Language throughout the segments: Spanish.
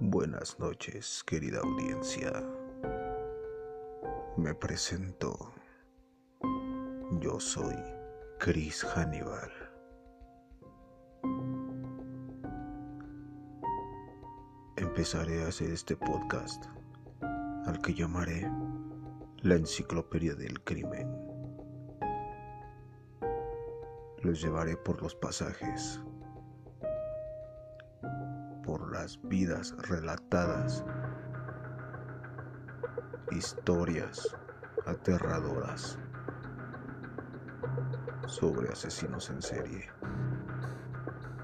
Buenas noches, querida audiencia. Me presento. Yo soy Chris Hannibal. Empezaré a hacer este podcast, al que llamaré la Enciclopedia del Crimen. Los llevaré por los pasajes por las vidas relatadas, historias aterradoras sobre asesinos en serie,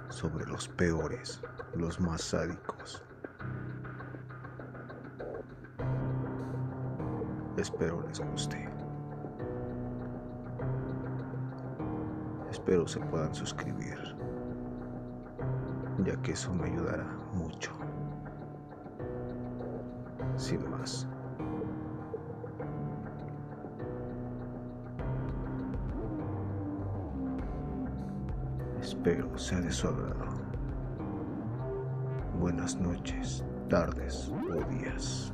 sobre los peores, los más sádicos. Espero les guste. Espero se puedan suscribir ya que eso me ayudará mucho. Sin más. Espero sea de su agrado. Buenas noches, tardes o días.